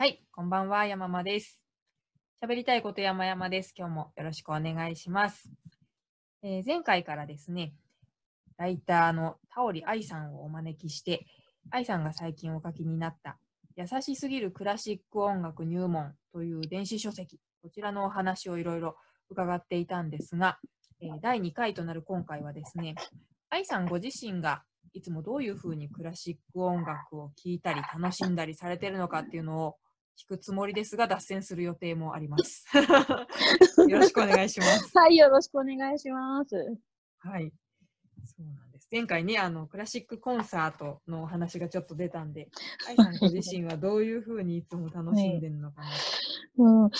はい、こんばんは、山間です。喋りたいこと山々です。今日もよろしくお願いします。えー前回からですね、ライターのタオリ愛さんをお招きして、愛さんが最近お書きになった、優しすぎるクラシック音楽入門という電子書籍、こちらのお話をいろいろ伺っていたんですが、えー第2回となる今回はですね、愛さんご自身がいつもどういうふうにクラシック音楽を聴いたり楽しんだりされてるのかっていうのを聞くつもりですが脱線する予定もあります。よろしくお願いします。はい、よろしくお願いします。はい。そうなんです。前回ね、あのクラシックコンサートのお話がちょっと出たんで、愛さんご自身はどういうふうにいつも楽しんでるのかな。うん、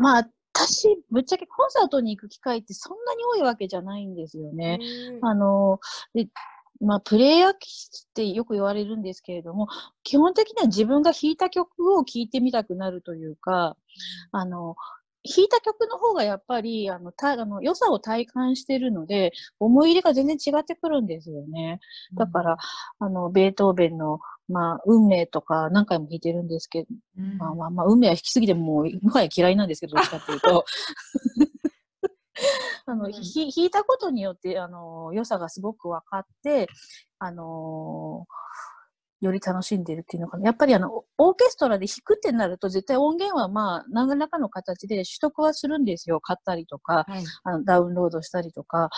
まあ、私、ぶっちゃけコンサートに行く機会ってそんなに多いわけじゃないんですよね。あの、で、まあ、プレイヤー気質ってよく言われるんですけれども、基本的には自分が弾いた曲を聴いてみたくなるというか、あの、弾いた曲の方がやっぱり、あの、たあの良さを体感してるので、思い入れが全然違ってくるんですよね。だから、あの、ベートーベンの、まあ、運命とか何回も弾いてるんですけど、うん、まあまあまあ、運命は弾きすぎてもう、もはや嫌いなんですけど、どっちかっていうと。あの、うんひ弾いたことによって、あの、良さがすごく分かって、あのより楽しんでるっていうのかな。やっぱりあの、オーケストラで弾くってなると、絶対音源はまあ、何らかの形で取得はするんですよ。買ったりとか、はい。あのダウンロードしたりとか。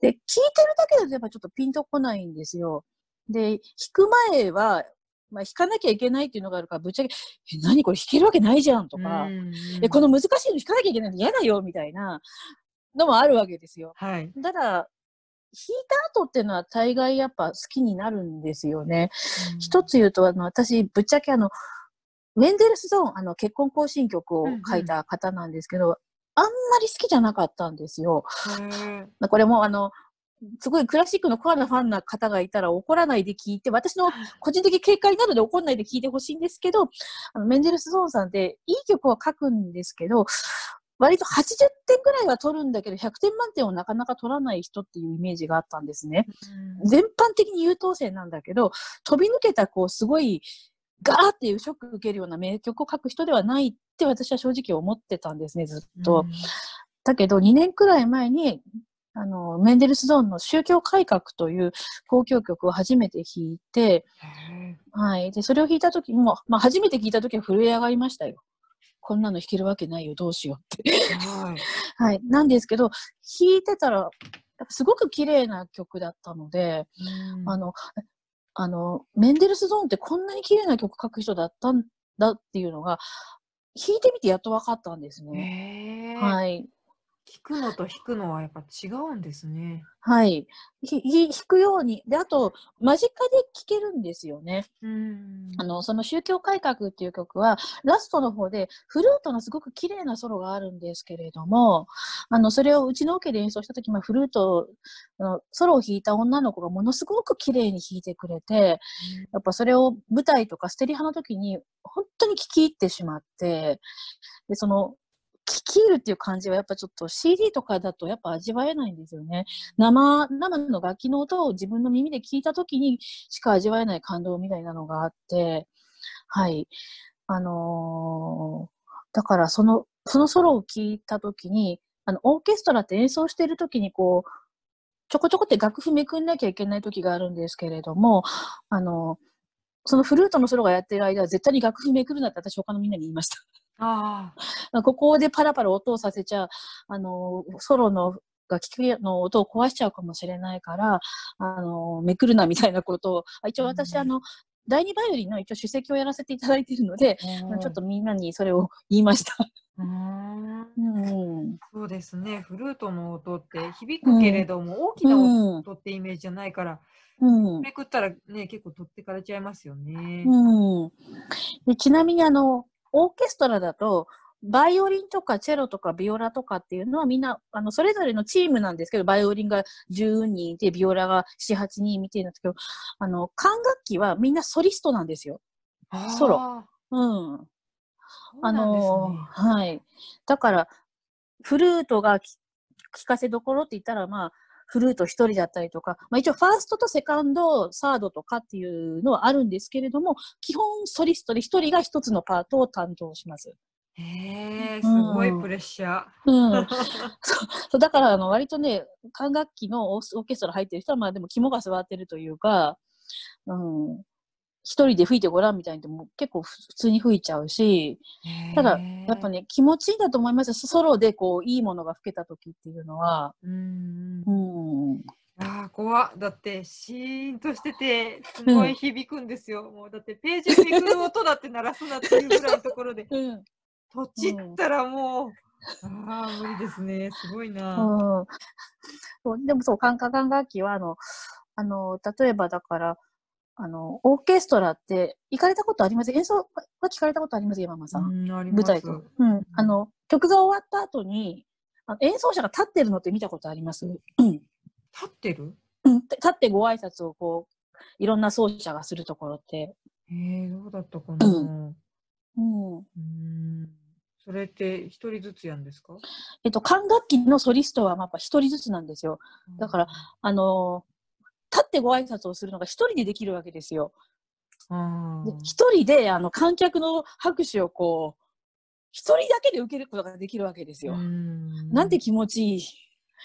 で、聞いてるだけだとやっぱちょっとピンとこないんですよ。で、弾く前は、まあ、弾かなきゃいけないっていうのがあるから、ぶっちゃけ、え、何これ弾けるわけないじゃんとか、うんえ、この難しいの弾かなきゃいけないの嫌だよみたいなのもあるわけですよ。はい。ただ、弾いた後っていうのは大概やっぱ好きになるんですよね。一つ言うと、あの、私、ぶっちゃけあの、メンデルスゾーン、あの、結婚行進曲を書いた方なんですけど、あんまり好きじゃなかったんですよ。これもあの、すごいクラシックのコアなファンな方がいたら怒らないで聞いて、私の 個人的見解なので怒らないで聞いてほしいんですけど、あのメンデルスゾーンさんっていい曲は書くんですけど、割と80点ぐらいは取るんだけど、100点満点をなかなか取らない人っていうイメージがあったんですね。全般的に優等生なんだけど、飛び抜けたこう、すごい、ガーっていうショック受けるような名曲を書く人ではないって私は正直思ってたんですね、ずっと。だけど、2年くらい前に、あの、メンデルスゾーンの宗教改革という交響曲を初めて弾いて、へはい。で、それを弾いた時も、まあ、初めて聞いた時は震え上がりましたよ。こんなの弾けるわけないよ、どうしようって。ーはい。はい。なんですけど、弾いてたら、すごく綺麗な曲だったので、うんあの、あの、メンデルスゾーンってこんなに綺麗な曲書く人だったんだっていうのが、弾いてみてやっと分かったんですね。はい。聞くのと弾くのはやっぱ違うんですね。はい。弾くように。で、あと、間近で聴けるんですよね。うんあの、その宗教改革っていう曲は、ラストの方で、フルートのすごく綺麗なソロがあるんですけれども、あの、それをうちのオケで演奏した時、まあ、フルートのソロを弾いた女の子がものすごく綺麗に弾いてくれて、やっぱそれを舞台とかステリハの時に、本当に聴き入ってしまって、で、その、聴き入るっていう感じはやっぱちょっと CD とかだとやっぱ味わえないんですよね。生、生の楽器の音を自分の耳で聞いた時にしか味わえない感動みたいなのがあって、はい。あのーだからその、そのソロを聞いた時に、あの、オーケストラって演奏してる時にこう、ちょこちょこって楽譜めくんなきゃいけない時があるんですけれども、あのそのフルートのソロがやってる間は絶対に楽譜めくるなって私他のみんなに言いました。ああ、ここでパラパラ音をさせちゃ、あの、ソロの楽器の音を壊しちゃうかもしれないから、あの、めくるなみたいなことを、あ一応私、うんあの、第二バイオリンの一応首席をやらせていただいているので、ちょっとみんなにそれを言いました。うーんうん。そうですね。フルートの音って響くけれども、大きなうん。音ってイメージじゃないから、うん。めくったらね、結構取ってかれちゃいますよね。うん。でちなみにあの、オーケストラだと、バイオリンとかチェロとかビオラとかっていうのはみんな、あの、それぞれのチームなんですけど、バイオリンが10人いて、ビオラが7、8人みたいなんですけど、あの、管楽器はみんなソリストなんですよ。ソロうん。うなんですのね。はい。だから、フルートがき聞かせどころって言ったら、まあ、フルート一人だったりとか、まあ、一応ファーストとセカンド、サードとかっていうのはあるんですけれども、基本ソリストで一人が一つのパートを担当します。へえ、すごいプレッシャー。うん、そうそうだからあの割とね管楽器のオーオーケストラ入ってる人はまあでも肝が据わってるというか、うん、一人で吹いてごらんみたいにでも結構普通に吹いちゃうしただやっぱね。ね気持ちいいんだと思いますソロでこういいものが吹けた時っていうのは。うんう。んああ、怖っだって、シーンとしてて、すごい響くんですよ。もう、だって、ページめくる音だって鳴らすなっていうぐらいのところで、うんとちったらもう、ああ、無理ですね。すごいな。うんでもそう管管楽器はあのあの例えばだからあのオーケストラって行かれたことあります？演奏は聞かれたことあります？山間さん。舞台と。うん。あの、曲が終わった後に、あの演奏者が立ってるのって見たことあります？うん。立ってる？うん立ってご挨拶をこう、いろんな奏者がするところって。えー、どうだったかな？うんうん。うん。それって一人ずつやんですか？えっと、管楽器のソリストはまあやっぱ一人ずつなんですよ。だから、あのってご挨拶をするのが一人でできるわけですよ。一人で、あの、観客の拍手をこう、一人だけで受けることができるわけですよ。んなんて気持ちいい。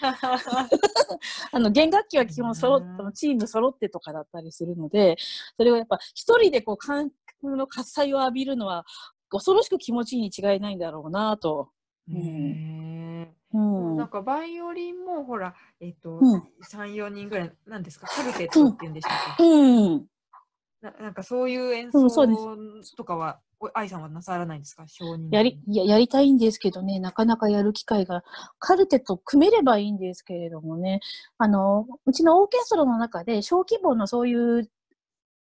あの弦楽器は基本揃っうんチーム揃ってとかだったりするので、それをやっぱ一人でこう観客の喝采を浴びるのは恐ろしく気持ちいいに違いないんだろうなと。へーうん。なんかバイオリンもほら、えっと、うん。3、4人ぐらい、なんですか、カルテットっていうんでしたっけ、うん。ななんかそういう演奏とかは、お愛さんはなさらないんですか？承認やり、や、やりたいんですけどね、なかなかやる機会が、カルテット組めればいいんですけれどもね、あの、うちのオーケストラの中で小規模のそういう、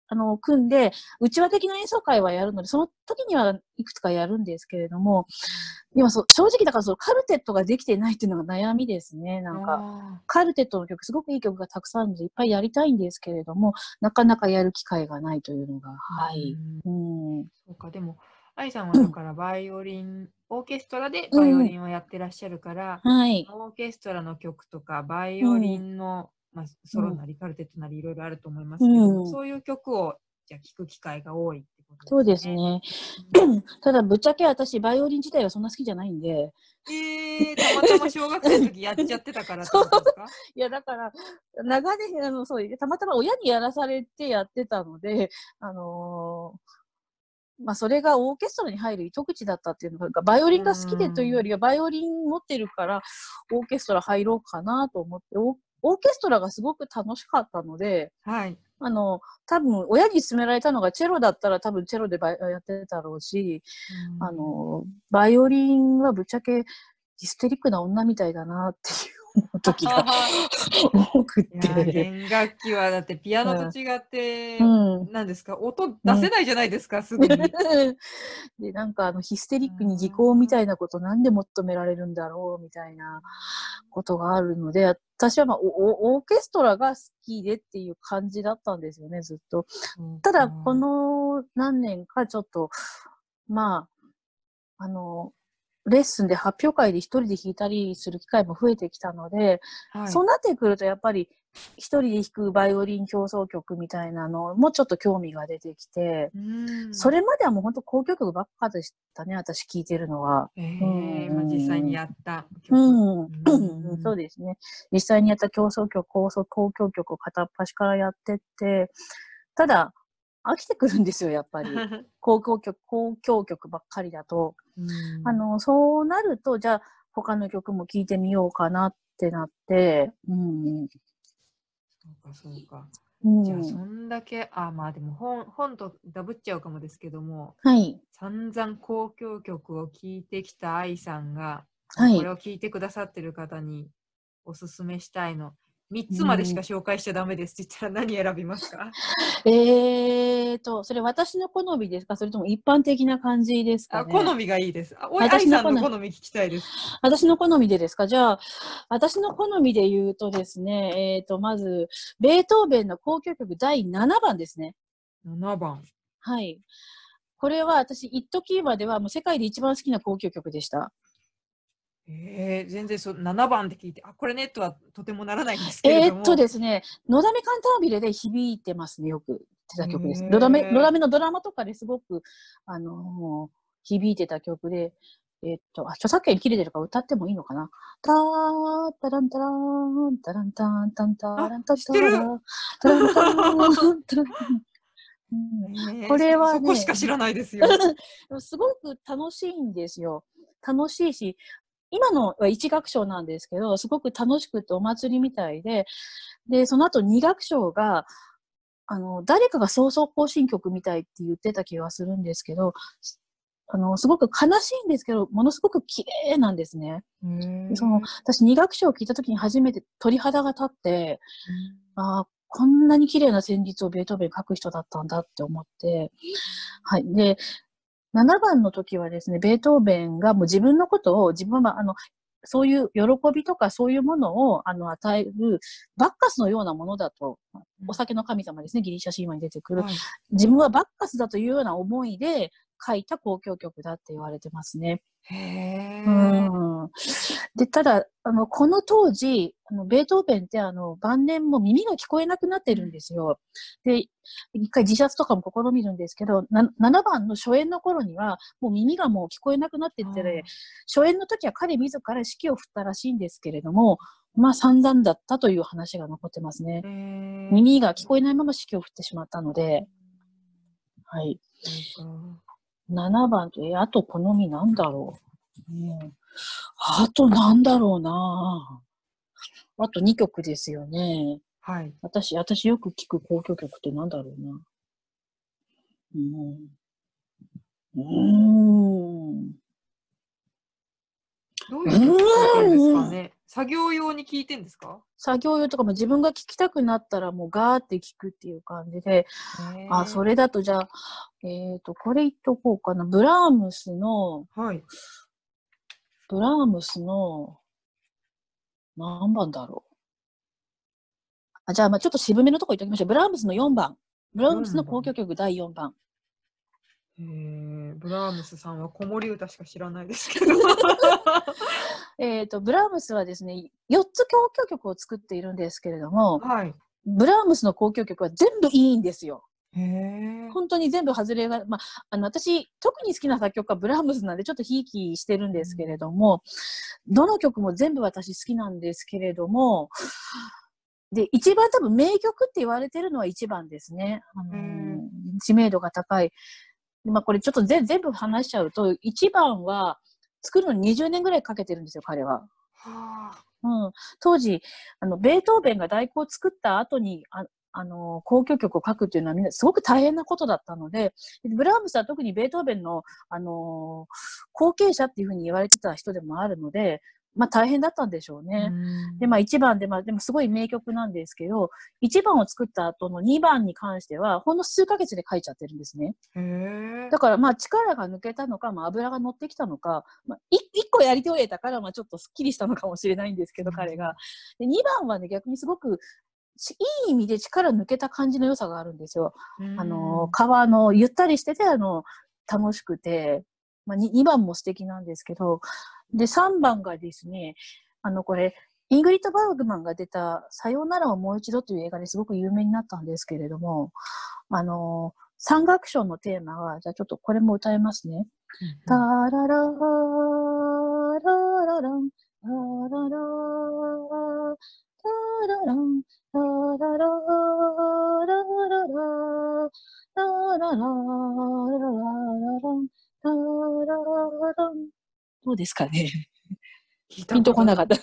あの、組んで、内輪的な演奏会はやるので、その時にはいくつかやるんですけれども、今そう、正直だからそのカルテットができてないっていうのが悩みですね、なんか。あカルテットの曲、すごくいい曲がたくさんあるので、いっぱいやりたいんですけれども、なかなかやる機会がないというのが、ーはい。うんうん。そうか、でも、愛さんはだからバイオリン、オーケストラでバイオリンをやってらっしゃるから、はい。オーケストラの曲とか、バイオリンの、まあ、ソロなりカルテットなりいろいろあると思いますけど、うん。そういう曲をじゃあ聴く機会が多いってことそうです。ね。ただ、ぶっちゃけ私、バイオリン自体はそんな好きじゃないんで、えー、たまたま小学生の時やっちゃってたから いや、だから、長年、あの、そう、たまたま親にやらされてやってたので、あのーまあ、それがオーケストラに入る糸口だったっていうのが、バイオリンが好きでというよりは、バイオリン持ってるから、オーケストラ入ろうかなと思って、オオーケストラがすごく楽しかったので、はい。あの、多分、親に勧められたのがチェロだったら多分チェロでバイやってたろうし、あの、バイオリンはぶっちゃけヒステリックな女みたいだなっていう思う時が多くて。弦楽器はだってピアノと違って、うん。なんですか？音出せないじゃないですか、すぐに。で、なんかあのヒステリックに技巧みたいなことなんで求められるんだろうみたいなことがあるので、私はまあオーケストラが好きでっていう感じだったんですよね、ずっと。ただ、この何年かちょっと、まあ、あの、レッスンで発表会で一人で弾いたりする機会も増えてきたので、はい、そうなってくるとやっぱり一人で弾くバイオリン競争曲みたいなのもちょっと興味が出てきて、うんそれまではもう本当交響曲ばっかでしたね、私聞いてるのは。えーうんまあ、実際にやった曲。うん、うん そうですね。実際にやった競争曲、交響曲を片っ端からやってって、ただ、飽きてくるんですよ、やっぱり。交響曲、交響曲ばっかりだと。うんあの、そうなると、じゃあ、他の曲も聴いてみようかなってなって、うん。そうか、そうか。うん、じゃあ、そんだけ、あ、まあでも本、本とダブっちゃうかもですけども、はい。散々交響曲を聴いてきた愛さんが、はいこれを聞いてくださってる方におすすめしたいの。3つまでしか紹介しちゃダメですって言ったら何選びますか、えーと、それ私の好みですか？それとも一般的な感じですか、あね、好みがいいです。あおいさんの好み聞きたいです。私の好みでですか？じゃあ、私の好みで言うとですね、えーと、まず、ベートーベンの交響曲第7番ですね。7番。はい。これは私、一時まではもう世界で一番好きな交響曲でした。えー、全然そう7番って聞いて、あ、これねとはとてもならないんですけれども。えーっとですね、のだめカンタービレで響いてますね、よく出た曲です。のだめ、のドラマとかですごく、あのー響いてた曲で、えーっと、あ、著作権切れてるから歌ってもいいのかなたー、たらんたらーん、たらんたん、たんたらんたんた知ってるらん、たらんたん、たらんたん。うんえーこれはねそこしか知らないですよ。すごく楽しいんですよ。楽しいし、今のは一楽章なんですけど、すごく楽しくてお祭りみたいで、で、その後二楽章が、あの、誰かが早々行進曲みたいって言ってた気がするんですけど、あの、すごく悲しいんですけど、ものすごく綺麗なんですね。でその、私二楽章を聞いた時に初めて鳥肌が立って、ああ、こんなに綺麗な旋律をベートーベン書く人だったんだって思って、はい。で、7番の時はですね、ベートーベンがもう自分のことを、自分は、あの、そういう喜びとかそういうものを、あの、与える、バッカスのようなものだと、お酒の神様ですね、ギリシャ神話に出てくる。はい自分はバッカスだというような思いで書いた交響曲だって言われてますね。へうーん。で、ただ、あの、この当時、あの、ベートーベンって、あの、晩年も耳が聞こえなくなってるんですよ。で、一回自殺とかも試みるんですけど、な7番の初演の頃には、もう耳がもう聞こえなくなってってね、初演の時は彼自ら指揮を振ったらしいんですけれども、まあ散々だったという話が残ってますね。耳が聞こえないまま指揮を振ってしまったので、はい。そうか7番と、え、あと好みなんだろう？うん、あとなんだろうなあと2曲ですよね。はい。私、私よく聞く交響曲ってなんだろうな。うん。うーん。どういう曲聞いてるんですかね？作業用に聞いてんですか？作業用とかも自分が聞きたくなったらもうガーって聞くっていう感じで、あ、それ。れだとじゃあ、えっ、と、これ言っとこうかな。ブラームスの、はい。ブラームスの、何番だろう。あ、じゃあ、まあちょっと渋めのとこ言っておきましょう。ブラームスの4番。ブラームスの交響曲第4番。えー、ブラームスさんは子守歌しか知らないですけど。えっ、と、ブラームスはですね、4つ交響曲を作っているんですけれども、はい。ブラームスの交響曲は全部いいんですよ。本当に全部外れが、まあ、あの、私、特に好きな作曲家はブラームスなんで、ちょっとひいきしてるんですけれども、どの曲も全部私好きなんですけれども、で、一番多分名曲って言われてるのは一番ですね。あのうん知名度が高い。でまあ、これちょっと全全部話しちゃうと、一番は作るのに20年ぐらいかけてるんですよ、彼は。はあ。うん、当時あのベートーベンが第九を作った後にああの交響曲を書くっていうのはみんなすごく大変なことだったのででブラームスは特にベートーベンの、あの後継者っていうふうに言われてた人でもあるので、まあ、大変だったんでしょうね。うんで、まあ1番で、まあでもすごい名曲なんですけど、1番を作った後の2番に関しては、ほんの数ヶ月で書いちゃってるんですね。だからまあ力が抜けたのか、まあ油が乗ってきたのか、まあ、1個やり終えたから、まあちょっとスッキリしたのかもしれないんですけど、うん彼が。で、2番はね、逆にすごく、しいい意味で力抜けた感じの良さがあるんですよ。うんあの、川のゆったりしてて、あの、楽しくて、まあ、2, 番も素敵なんですけど、で、3番がですね、あの、これ、イングリッド・バーグマンが出た、さようならをもう一度という映画ですごく有名になったんですけれども、あの、三楽章のテーマが、じゃあちょっとこれも歌いますね。タラララララン、タララン、ン。どうですかねピンとこなかった。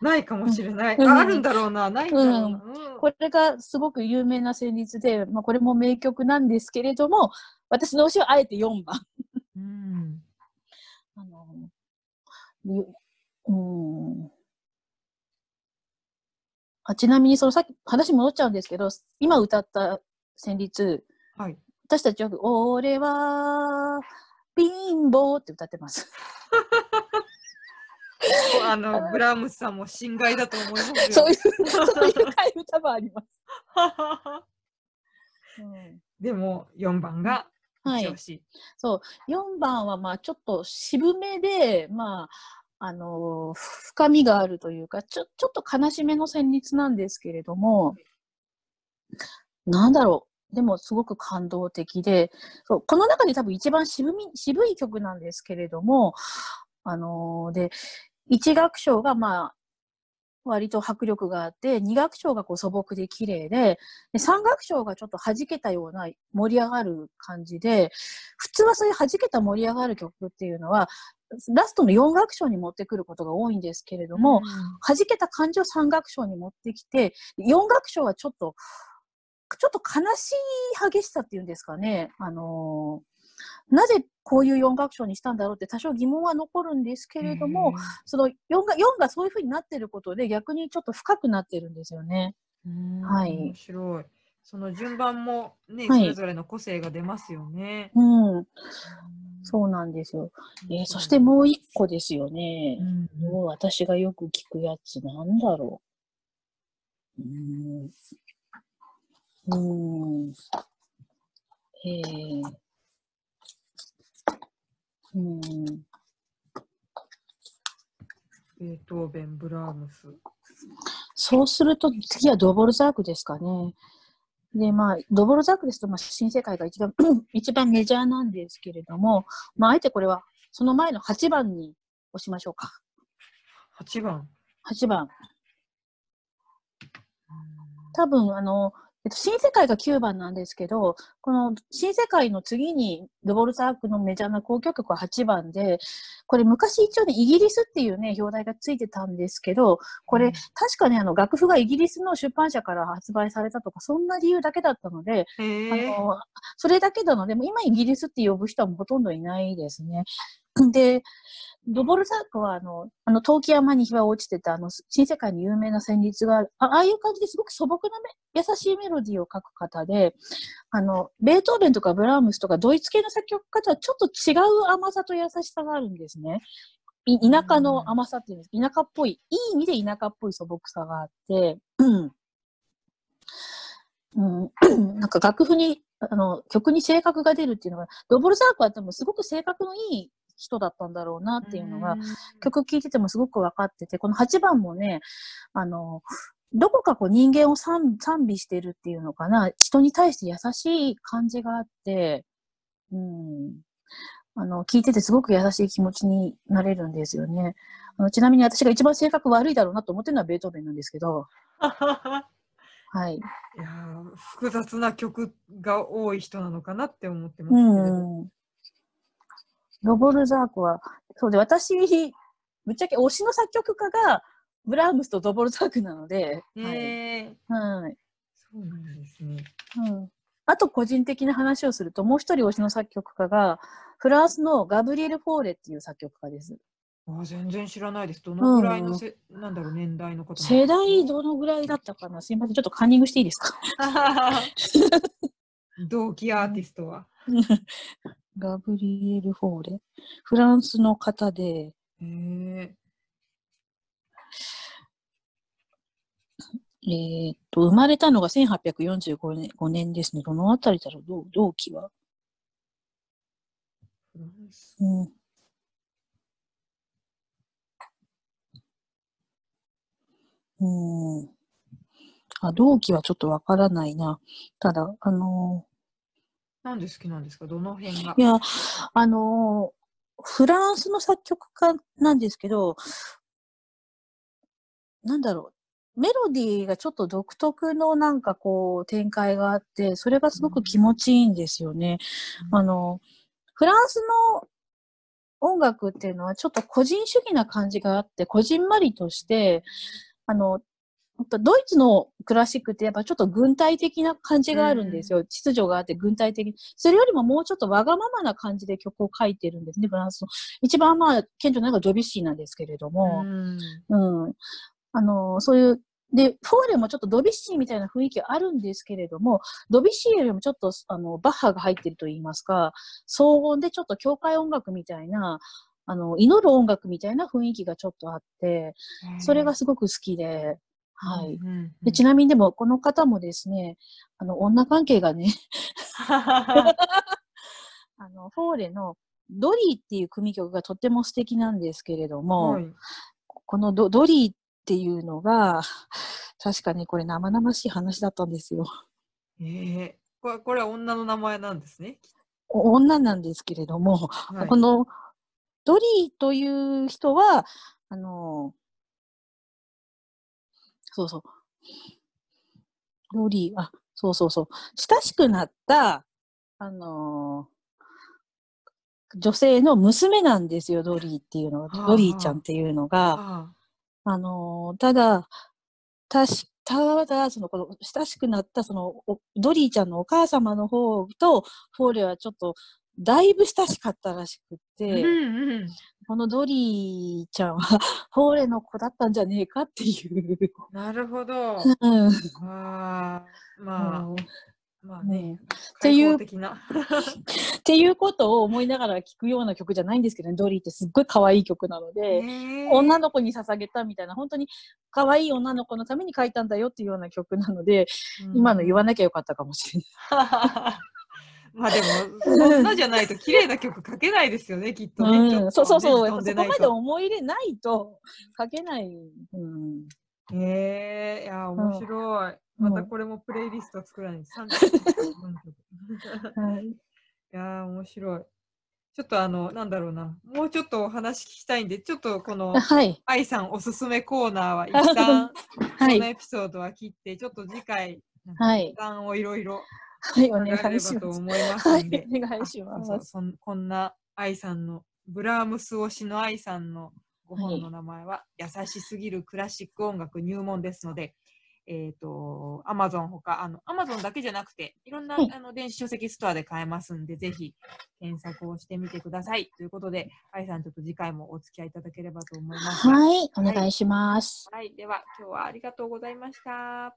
ないかもしれない。うん、あ,るんだろうな、ないんだろうな、うんうん。これがすごく有名な旋律で、まあ、これも名曲なんですけれども、私の推しはあえて4番。うん、あの、うん。あちなみに、そのさっき話戻っちゃうんですけど、今歌った旋律、はい。私たちよく、俺は、貧乏って歌ってます。あの、ブラームスさんも心外だと思いますよ。そういう、そういう歌もあります。うんでも、4番がはい。そう、4番はまあちょっと渋めで、まあ、あの、深みがあるというか、ちょ、ちょっと悲しめの旋律なんですけれども、なんだろう。でもすごく感動的で、そうこの中で多分一番渋み渋い曲なんですけれども、あのーで、一楽章がまあ、割と迫力があって、二楽章がこう素朴で綺麗で、で三楽章がちょっと弾けたような盛り上がる感じで、普通はそういう弾けた盛り上がる曲っていうのは、ラストの四楽章に持ってくることが多いんですけれども、弾けた感じを三楽章に持ってきて、四楽章はちょっと、ちょっと悲しい激しさっていうんですかね。あのーなぜこういう四楽章にしたんだろうって多少疑問は残るんですけれども、その4が ,4 がそういう風になってることで逆にちょっと深くなってるんですよね。うん、はい面白い。その順番もね、はいそれぞれの個性が出ますよね。うん、うそうなんですよ。んえーそしてもう一個ですよねう。んもう私がよく聞くやつなんだろう。うーん。うーん。えー。うーん。ベートーベン、ブラームス。そうすると次はドボルザークですかね。で、まあ、ドボルザークですと、まあ、新世界が一番、一番メジャーなんですけれども、まあ、あえてこれは、その前の8番に押しましょうか。8番。8番。多分、あの、えっと、新世界が9番なんですけど、この新世界の次にドボルザークのメジャーな交響曲は8番で、これ昔一応ね、イギリスっていうね、表題がついてたんですけど、これ、うん確かね、あの、楽譜がイギリスの出版社から発売されたとか、そんな理由だけだったので。あの、それだけなので、もう今イギリスって呼ぶ人はほとんどいないですね。で、ドボルザークは、あの、あの、陶器山に日は落ちてた、あの、新世界に有名な旋律がある、あああいう感じですごく素朴なめ優しいメロディーを書く方で、あの、ベートーベンとかブラームスとかドイツ系の作曲家とはちょっと違う甘さと優しさがあるんですね。い田舎の甘さっていうんです田舎っぽい、いい意味で田舎っぽい素朴さがあって、うん。うん、なんか楽譜に、あの、曲に性格が出るっていうのが、ドボルザークは多分すごく性格のいい人だったんだろうなっていうのが、曲聴いててもすごく分かってて、この8番もね、あの、どこかこう人間を賛賛美してるっていうのかな、人に対して優しい感じがあって、うん。あの、聞いててすごく優しい気持ちになれるんですよね。あのちなみに私が一番性格悪いだろうなと思ってるのはベートーベンなんですけど、はい。いやー複雑な曲が多い人なのかなって思ってますうけれど。ん。ロボルザークは、そうで、私、ぶっちゃけ推しの作曲家が、ブラームスとドボルザークなので、え。はい。そうなんですね。うん。あと、個人的な話をすると、もう一人推しの作曲家が、フランスのガブリエル・フォーレっていう作曲家です。あ全然知らないです。どのぐらいのせ、なんだろう、年代の方なんですか世代どのぐらいだったかな？すいません。ちょっとカンニングしていいですか？同期アーティストは。ガブリエル・フォーレ。フランスの方で、へえ。えーっと、生まれたのが1845年 ,5 年ですね。どのあたりだろう？同同期は？フランスうん。うん。あ、同期はちょっとわからないな。ただ、あのなんで好きなんですか？どの辺が？ーいや、あのーフランスの作曲家なんですけど、なんだろう。メロディーがちょっと独特のなんかこう展開があって、それがすごく気持ちいいんですよね。あの、フランスの音楽っていうのはちょっと個人主義な感じがあって、こじんまりとして、あの、やっぱドイツのクラシックってやっぱちょっと軍隊的な感じがあるんですよ。秩序があって軍隊的。それよりももうちょっとわがままな感じで曲を書いてるんですね、フランスの。一番まあ、顕著なのがドビュッシーなんですけれども。うんうん。あの、そういう、で、フォーレもちょっとドビュッシーみたいな雰囲気あるんですけれども、ドビュッシーよりもちょっと、あの、バッハが入ってると言いますか、騒音でちょっと教会音楽みたいな、あの、祈る音楽みたいな雰囲気がちょっとあって、それがすごく好きで、はい。うんうんでちなみにでも、この方もですね、あの、女関係がね、あの、フォーレのドリーっていう組曲がとっても素敵なんですけれども、はい。このドドリーっていうのが、確かにこれ生々しい話だったんですよ。ええこれ、これは女の名前なんですね。お女なんですけれども、はいこのドリーという人は、あの、そうそう。ドリー、あ、そうそうそう。親しくなった、あの女性の娘なんですよ、ドリーっていうのは。はあドリーちゃんっていうのが。ああのただ、たしただ、その、この親しくなった、その、おドリーちゃんのお母様の方と、フォーレはちょっと、だいぶ親しかったらしくて、うんうん。このドリーちゃんは、フォーレの子だったんじゃねえかっていう。なるほど。うん。ああ、まあ、うんまあね。ていう。っていうことを思いながら聴くような曲じゃないんですけどね、ドリーってすっごい可愛い曲なので、女の子に捧げたみたいな、本当に可愛い女の子のために書いたんだよっていうような曲なので、今の言わなきゃよかったかもしれない。まあでも、そんなじゃないと綺麗な曲書けないですよね、きっとね。うん、そうそうそう、そこまで思い入れないと書けない。うん、へえいや、面白い。うん。またこれもプレイリスト作らないと。34曲。はい、いやー、面白い。ちょっとあの、なんだろうな、もうちょっとお話聞きたいんで、ちょっとこの、はい、愛さんおすすめコーナーは一旦、はこのい、エピソードは切って、ちょっと次回、はい。時間をいろいろはい、お願いします。と思いますはいお願いします。そうそんこんな愛さんの、ブラームス推しの愛さんのごはい本の名前は、優しすぎるクラシック音楽入門ですので、えっ、と、アマゾンほか、あの、アマゾンだけじゃなくて、いろんな、はいあの電子書籍ストアで買えますんで、ぜひ検索をしてみてください。ということで、愛さん、ちょっと次回もお付き合いいただければと思います。はい、お願いします。はい、では、今日はありがとうございました。